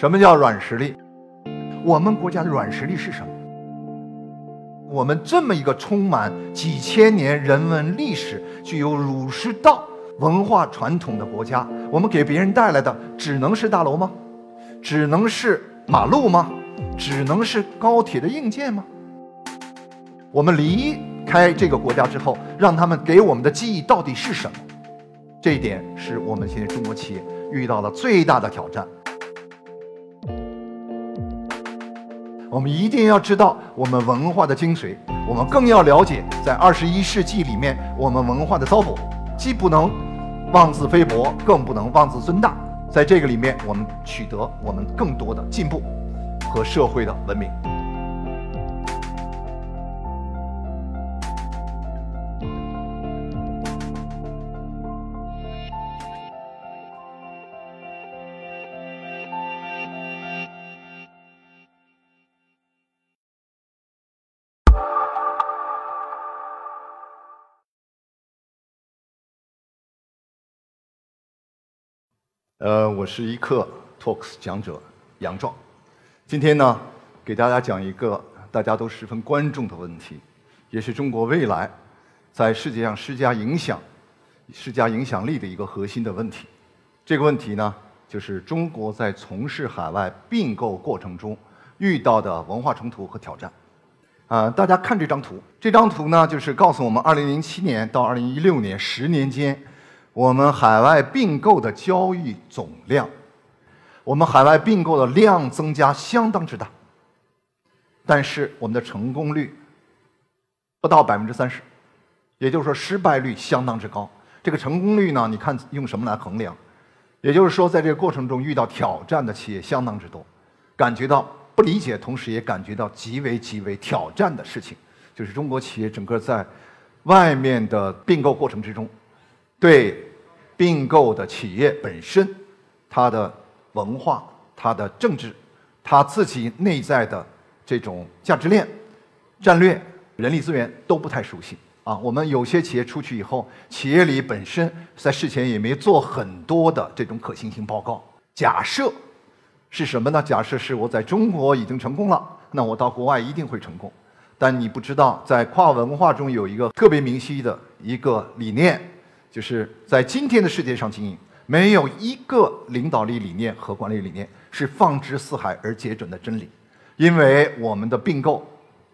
什么叫软实力？我们国家的软实力是什么？我们这么一个充满几千年人文历史、具有儒释道文化传统的国家，我们给别人带来的只能是大楼吗？只能是马路吗？只能是高铁的硬件吗？我们离开这个国家之后，让他们给我们的记忆到底是什么？这一点是我们现在中国企业遇到的最大的挑战。我们一定要知道我们文化的精髓，我们更要了解在二十一世纪里面我们文化的糟粕，既不能妄自菲薄，更不能妄自尊大。在这个里面，我们取得我们更多的进步和社会的文明。呃，我是一课 Talks 讲者杨壮，今天呢，给大家讲一个大家都十分关注的问题，也是中国未来在世界上施加影响、施加影响力的一个核心的问题。这个问题呢，就是中国在从事海外并购过程中遇到的文化冲突和挑战。啊，大家看这张图，这张图呢，就是告诉我们2007年到2016年十年间。我们海外并购的交易总量，我们海外并购的量增加相当之大，但是我们的成功率不到百分之三十，也就是说失败率相当之高。这个成功率呢，你看用什么来衡量？也就是说，在这个过程中遇到挑战的企业相当之多，感觉到不理解，同时也感觉到极为极为挑战的事情，就是中国企业整个在外面的并购过程之中。对并购的企业本身，它的文化、它的政治、它自己内在的这种价值链、战略、人力资源都不太熟悉啊。我们有些企业出去以后，企业里本身在事前也没做很多的这种可行性报告。假设是什么呢？假设是我在中国已经成功了，那我到国外一定会成功。但你不知道，在跨文化中有一个特别明晰的一个理念。就是在今天的世界上经营，没有一个领导力理念和管理理念是放之四海而皆准的真理，因为我们的并购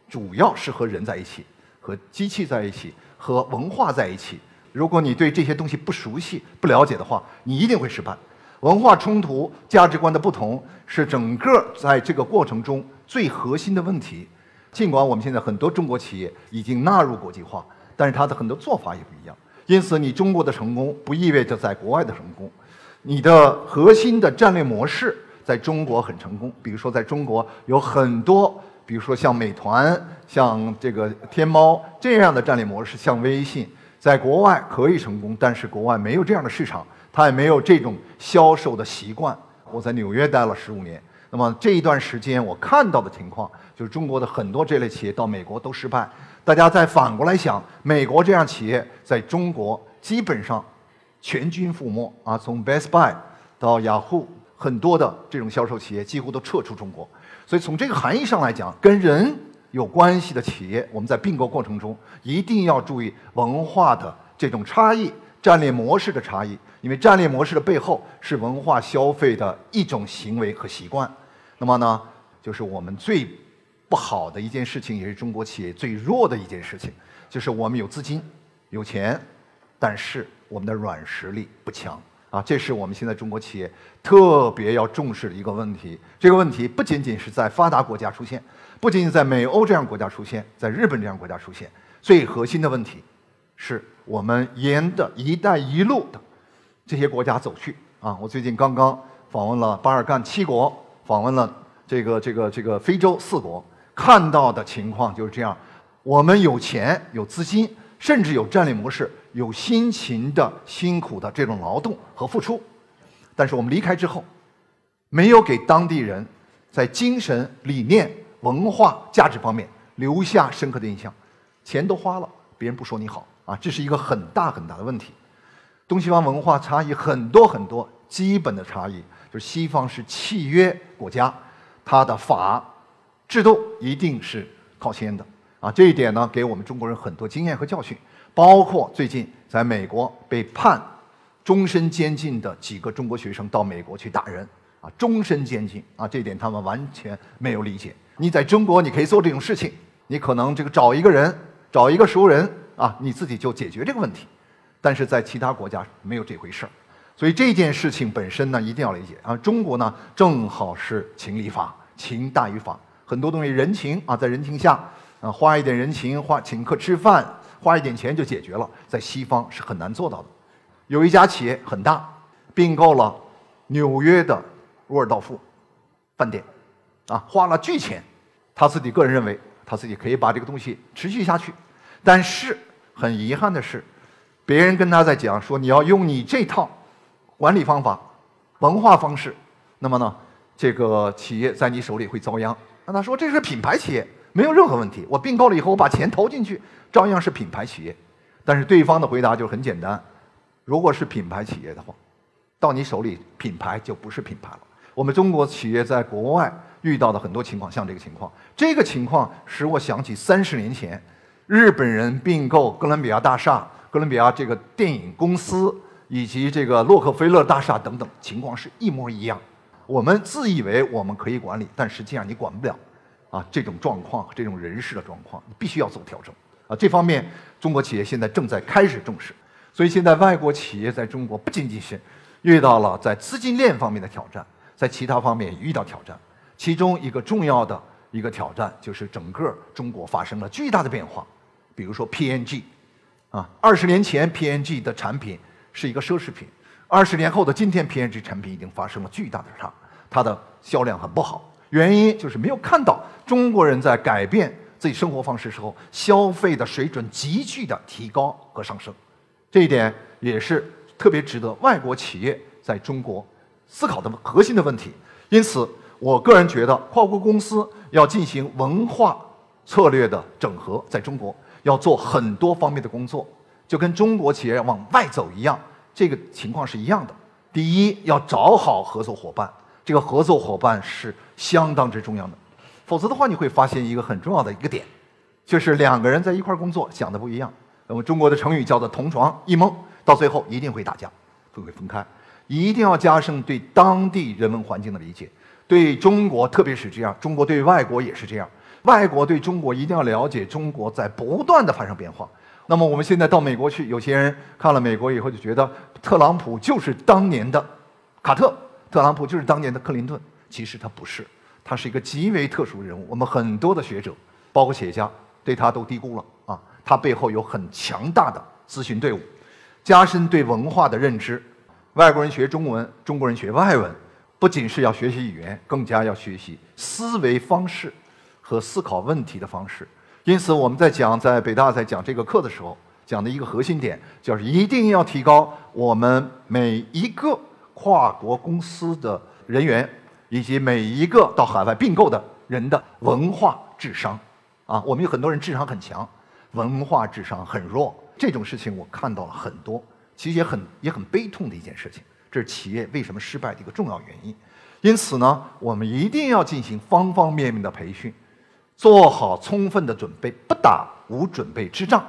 主要是和人在一起，和机器在一起，和文化在一起。如果你对这些东西不熟悉、不了解的话，你一定会失败。文化冲突、价值观的不同是整个在这个过程中最核心的问题。尽管我们现在很多中国企业已经纳入国际化，但是它的很多做法也不一样。因此，你中国的成功不意味着在国外的成功。你的核心的战略模式在中国很成功，比如说在中国有很多，比如说像美团、像这个天猫这样的战略模式，像微信，在国外可以成功，但是国外没有这样的市场，它也没有这种销售的习惯。我在纽约待了十五年，那么这一段时间我看到的情况，就是中国的很多这类企业到美国都失败。大家再反过来想，美国这样企业在中国基本上全军覆没啊！从 Best Buy 到雅虎，很多的这种销售企业几乎都撤出中国。所以从这个含义上来讲，跟人有关系的企业，我们在并购过程中一定要注意文化的这种差异、战略模式的差异，因为战略模式的背后是文化消费的一种行为和习惯。那么呢，就是我们最。不好的一件事情，也是中国企业最弱的一件事情，就是我们有资金、有钱，但是我们的软实力不强啊！这是我们现在中国企业特别要重视的一个问题。这个问题不仅仅是在发达国家出现，不仅仅在美欧这样国家出现，在日本这样国家出现，最核心的问题是我们沿着“一带一路”的这些国家走去啊！我最近刚刚访问了巴尔干七国，访问了这个这个这个非洲四国。看到的情况就是这样：我们有钱、有资金，甚至有战略模式，有辛勤的、辛苦的这种劳动和付出。但是我们离开之后，没有给当地人在精神、理念、文化、价值方面留下深刻的印象。钱都花了，别人不说你好啊，这是一个很大很大的问题。东西方文化差异很多很多，基本的差异就是西方是契约国家，它的法制度一定是靠先的啊。这一点呢，给我们中国人很多经验和教训。包括最近在美国被判终身监禁的几个中国学生到美国去打人啊，终身监禁啊，这点他们完全没有理解。你在中国你可以做这种事情，你可能这个找一个人，找一个熟人啊，你自己就解决这个问题。但是在其他国家没有这回事儿，所以这件事情本身呢一定要理解啊。中国呢正好是情理法，情大于法，很多东西人情啊，在人情下啊花一点人情，花请客吃饭。花一点钱就解决了，在西方是很难做到的。有一家企业很大，并购了纽约的沃尔道夫饭店，啊，花了巨钱。他自己个人认为，他自己可以把这个东西持续下去。但是很遗憾的是，别人跟他在讲说你要用你这套管理方法、文化方式，那么呢，这个企业在你手里会遭殃。那他说这是品牌企业。没有任何问题。我并购了以后，我把钱投进去，照样是品牌企业。但是对方的回答就很简单：如果是品牌企业的话，到你手里品牌就不是品牌了。我们中国企业在国外遇到的很多情况，像这个情况，这个情况使我想起三十年前日本人并购哥伦比亚大厦、哥伦比亚这个电影公司以及这个洛克菲勒大厦等等，情况是一模一样。我们自以为我们可以管理，但实际上你管不了。啊，这种状况，这种人事的状况，你必须要做调整。啊，这方面中国企业现在正在开始重视。所以现在外国企业在中国不仅仅是遇到了在资金链方面的挑战，在其他方面也遇到挑战。其中一个重要的一个挑战就是整个中国发生了巨大的变化。比如说 P N G 啊，二十年前 P N G 的产品是一个奢侈品，二十年后的今天 P&G 产品已经发生了巨大的差，它的销量很不好。原因就是没有看到中国人在改变自己生活方式时候，消费的水准急剧的提高和上升，这一点也是特别值得外国企业在中国思考的核心的问题。因此，我个人觉得跨国公司要进行文化策略的整合，在中国要做很多方面的工作，就跟中国企业往外走一样，这个情况是一样的。第一，要找好合作伙伴。这个合作伙伴是相当之重要的，否则的话，你会发现一个很重要的一个点，就是两个人在一块工作想的不一样。那么中国的成语叫做“同床异梦”，到最后一定会打架，会会分开。一定要加深对当地人文环境的理解，对中国特别是这样，中国对外国也是这样。外国对中国一定要了解中国在不断的发生变化。那么我们现在到美国去，有些人看了美国以后就觉得特朗普就是当年的卡特。特朗普就是当年的克林顿，其实他不是，他是一个极为特殊的人物。我们很多的学者，包括企业家，对他都低估了啊。他背后有很强大的咨询队伍，加深对文化的认知。外国人学中文，中国人学外文，不仅是要学习语言，更加要学习思维方式和思考问题的方式。因此，我们在讲在北大在讲这个课的时候，讲的一个核心点，就是一定要提高我们每一个。跨国公司的人员以及每一个到海外并购的人的文化智商，啊，我们有很多人智商很强，文化智商很弱。这种事情我看到了很多，其实也很也很悲痛的一件事情。这是企业为什么失败的一个重要原因。因此呢，我们一定要进行方方面面的培训，做好充分的准备，不打无准备之仗。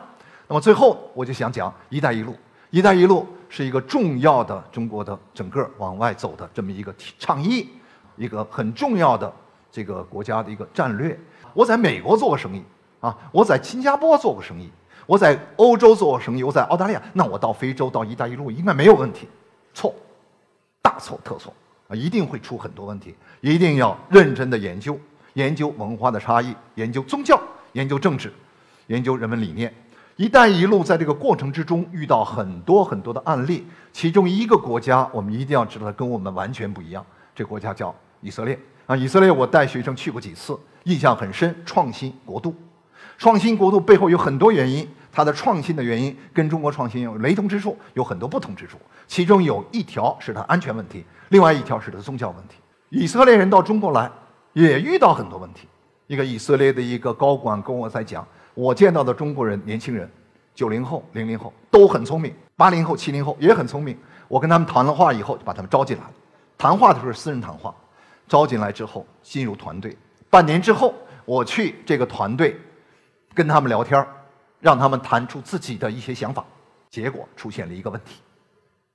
那么最后，我就想讲“一带一路”，“一带一路”。是一个重要的中国的整个往外走的这么一个倡议，一个很重要的这个国家的一个战略。我在美国做过生意啊，我在新加坡做过生意，我在欧洲做过生意，我在澳大利亚，那我到非洲到“一带一路”应该没有问题。错，大错特错啊！一定会出很多问题。一定要认真的研究，研究文化的差异，研究宗教，研究政治，研究人文理念。“一带一路”在这个过程之中遇到很多很多的案例，其中一个国家我们一定要知道，跟我们完全不一样。这国家叫以色列啊！以色列我带学生去过几次，印象很深。创新国度，创新国度背后有很多原因，它的创新的原因跟中国创新有雷同之处，有很多不同之处。其中有一条是它安全问题，另外一条是它宗教问题。以色列人到中国来也遇到很多问题。一个以色列的一个高管跟我在讲。我见到的中国人年轻人，九零后、零零后都很聪明，八零后、七零后也很聪明。我跟他们谈了话以后，就把他们招进来了。谈话的时候是私人谈话，招进来之后进入团队。半年之后，我去这个团队跟他们聊天让他们谈出自己的一些想法。结果出现了一个问题，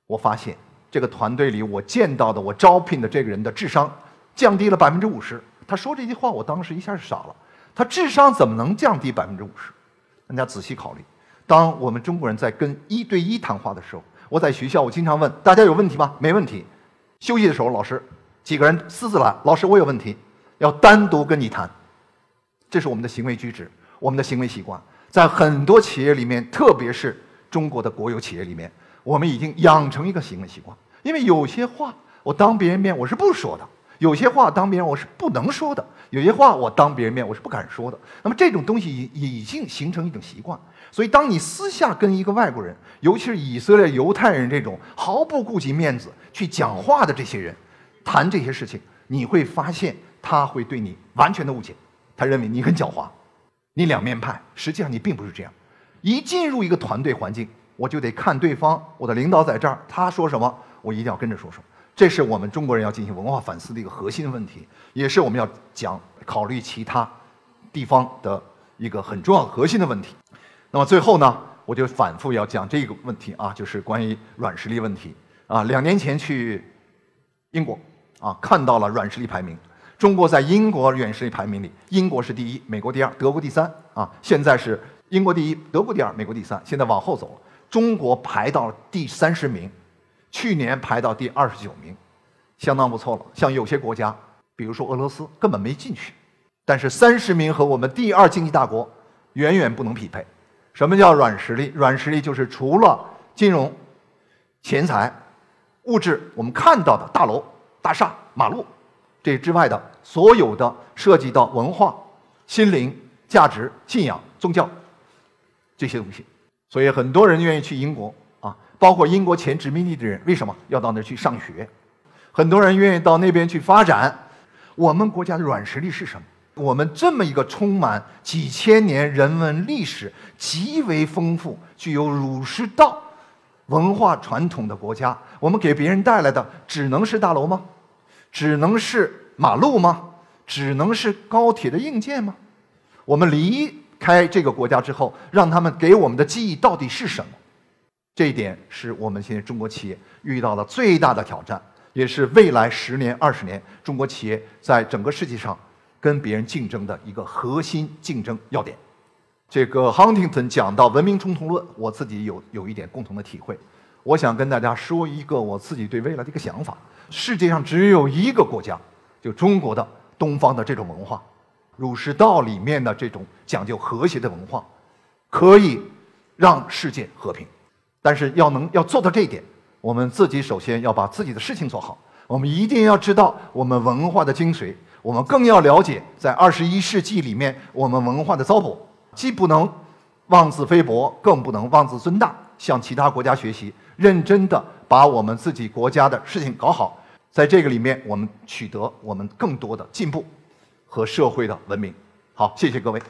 我发现这个团队里我见到的我招聘的这个人的智商降低了百分之五十。他说这句话，我当时一下就傻了。他智商怎么能降低百分之五十？大家仔细考虑。当我们中国人在跟一对一谈话的时候，我在学校我经常问大家有问题吗？没问题。休息的时候，老师几个人私自来，老师我有问题，要单独跟你谈。这是我们的行为举止，我们的行为习惯，在很多企业里面，特别是中国的国有企业里面，我们已经养成一个行为习惯。因为有些话我当别人面我是不说的，有些话当别人我是不能说的，有些话我当别人面我是不敢说的。那么这种东西已已经形成一种习惯。所以，当你私下跟一个外国人，尤其是以色列犹太人这种毫不顾及面子去讲话的这些人，谈这些事情，你会发现他会对你完全的误解，他认为你很狡猾，你两面派。实际上你并不是这样。一进入一个团队环境，我就得看对方，我的领导在这儿，他说什么，我一定要跟着说什么。这是我们中国人要进行文化反思的一个核心问题，也是我们要讲考虑其他地方的一个很重要核心的问题。那么最后呢，我就反复要讲这个问题啊，就是关于软实力问题啊。两年前去英国啊，看到了软实力排名，中国在英国软实力排名里，英国是第一，美国第二，德国第三啊。现在是英国第一，德国第二，美国第三，现在往后走了，中国排到第三十名，去年排到第二十九名，相当不错了。像有些国家，比如说俄罗斯，根本没进去，但是三十名和我们第二经济大国远远不能匹配。什么叫软实力？软实力就是除了金融、钱财、物质，我们看到的大楼、大厦、马路这之外的所有的涉及到文化、心灵、价值、信仰、宗教这些东西。所以很多人愿意去英国，包括英国前殖民地的人，为什么要到那儿去上学？很多人愿意到那边去发展。我们国家的软实力是什么？我们这么一个充满几千年人文历史、极为丰富、具有儒释道文化传统的国家，我们给别人带来的只能是大楼吗？只能是马路吗？只能是高铁的硬件吗？我们离开这个国家之后，让他们给我们的记忆到底是什么？这一点是我们现在中国企业遇到的最大的挑战，也是未来十年、二十年中国企业在整个世界上。跟别人竞争的一个核心竞争要点，这个 Huntington 讲到文明冲突论，我自己有有一点共同的体会。我想跟大家说一个我自己对未来的一个想法：世界上只有一个国家，就中国的东方的这种文化，儒释道里面的这种讲究和谐的文化，可以让世界和平。但是要能要做到这一点，我们自己首先要把自己的事情做好。我们一定要知道我们文化的精髓。我们更要了解，在二十一世纪里面，我们文化的糟粕，既不能妄自菲薄，更不能妄自尊大，向其他国家学习，认真的把我们自己国家的事情搞好，在这个里面，我们取得我们更多的进步和社会的文明。好，谢谢各位。